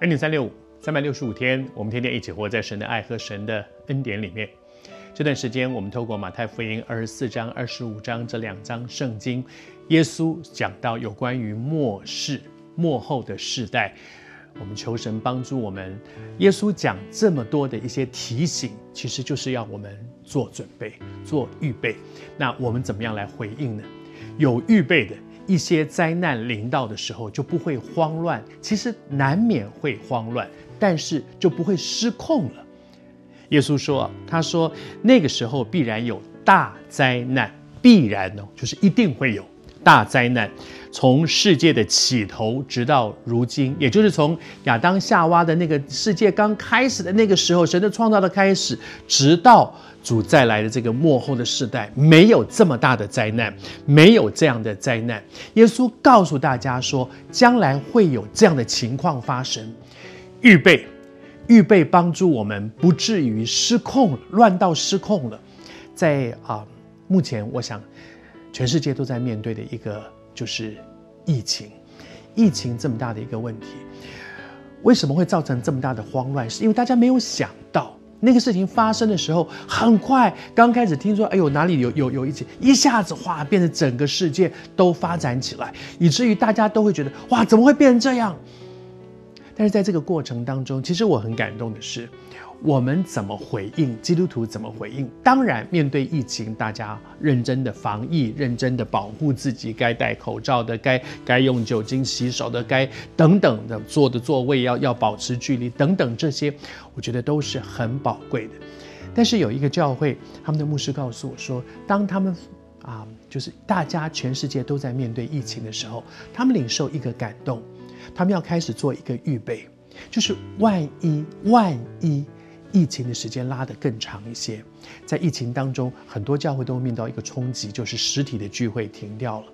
恩典三六五，三百六十五天，我们天天一起活在神的爱和神的恩典里面。这段时间，我们透过马太福音二十四章、二十五章这两章圣经，耶稣讲到有关于末世、末后的世代。我们求神帮助我们。耶稣讲这么多的一些提醒，其实就是要我们做准备、做预备。那我们怎么样来回应呢？有预备的。一些灾难临到的时候，就不会慌乱。其实难免会慌乱，但是就不会失控了。耶稣说：“他说那个时候必然有大灾难，必然哦，就是一定会有大灾难。从世界的起头直到如今，也就是从亚当夏娃的那个世界刚开始的那个时候，神的创造的开始，直到。”主再来的这个末后的世代，没有这么大的灾难，没有这样的灾难。耶稣告诉大家说，将来会有这样的情况发生，预备，预备帮助我们不至于失控，乱到失控了。在啊，目前我想，全世界都在面对的一个就是疫情，疫情这么大的一个问题，为什么会造成这么大的慌乱？是因为大家没有想到。那个事情发生的时候，很快，刚开始听说，哎呦，哪里有有有疫情，一下子哗，变成整个世界都发展起来，以至于大家都会觉得，哇，怎么会变成这样？但是在这个过程当中，其实我很感动的是。我们怎么回应？基督徒怎么回应？当然，面对疫情，大家认真的防疫，认真的保护自己，该戴口罩的，该该用酒精洗手的，该等等的坐的座位要要保持距离，等等这些，我觉得都是很宝贵的。但是有一个教会，他们的牧师告诉我说，当他们啊，就是大家全世界都在面对疫情的时候，他们领受一个感动，他们要开始做一个预备，就是万一万一。疫情的时间拉得更长一些，在疫情当中，很多教会都面到一个冲击，就是实体的聚会停掉了。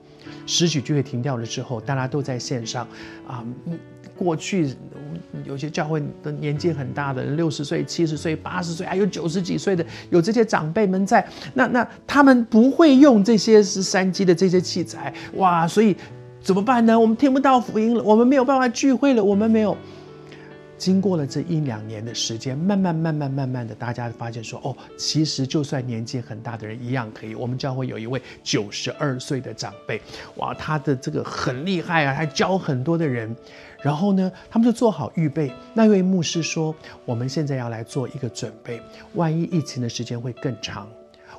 实体聚会停掉了之后，大家都在线上啊。过去有些教会的年纪很大的人，六十岁、七十岁、八十岁，还有九十几岁的，有这些长辈们在。那那他们不会用这些是三 G 的这些器材，哇！所以怎么办呢？我们听不到福音了，我们没有办法聚会了，我们没有。经过了这一两年的时间，慢慢、慢慢、慢慢的，大家发现说，哦，其实就算年纪很大的人一样可以。我们教会有一位九十二岁的长辈，哇，他的这个很厉害啊，他教很多的人。然后呢，他们就做好预备。那位牧师说，我们现在要来做一个准备，万一疫情的时间会更长，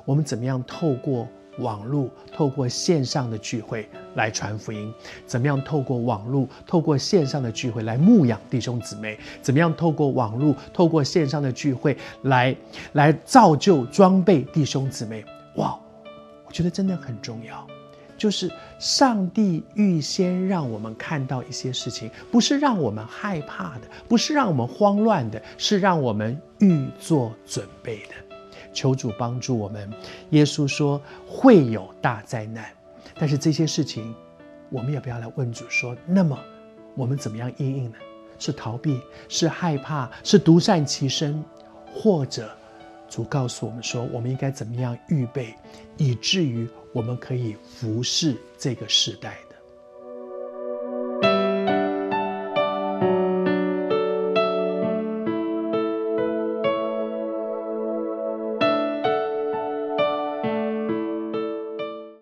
我们怎么样透过？网络透过线上的聚会来传福音，怎么样透过网络透过线上的聚会来牧养弟兄姊妹？怎么样透过网络透过线上的聚会来来造就装备弟兄姊妹？哇，我觉得真的很重要，就是上帝预先让我们看到一些事情，不是让我们害怕的，不是让我们慌乱的，是让我们预做准备的。求主帮助我们。耶稣说会有大灾难，但是这些事情，我们也不要来问主说？那么我们怎么样应应呢？是逃避？是害怕？是独善其身？或者主告诉我们说，我们应该怎么样预备，以至于我们可以服侍这个时代的？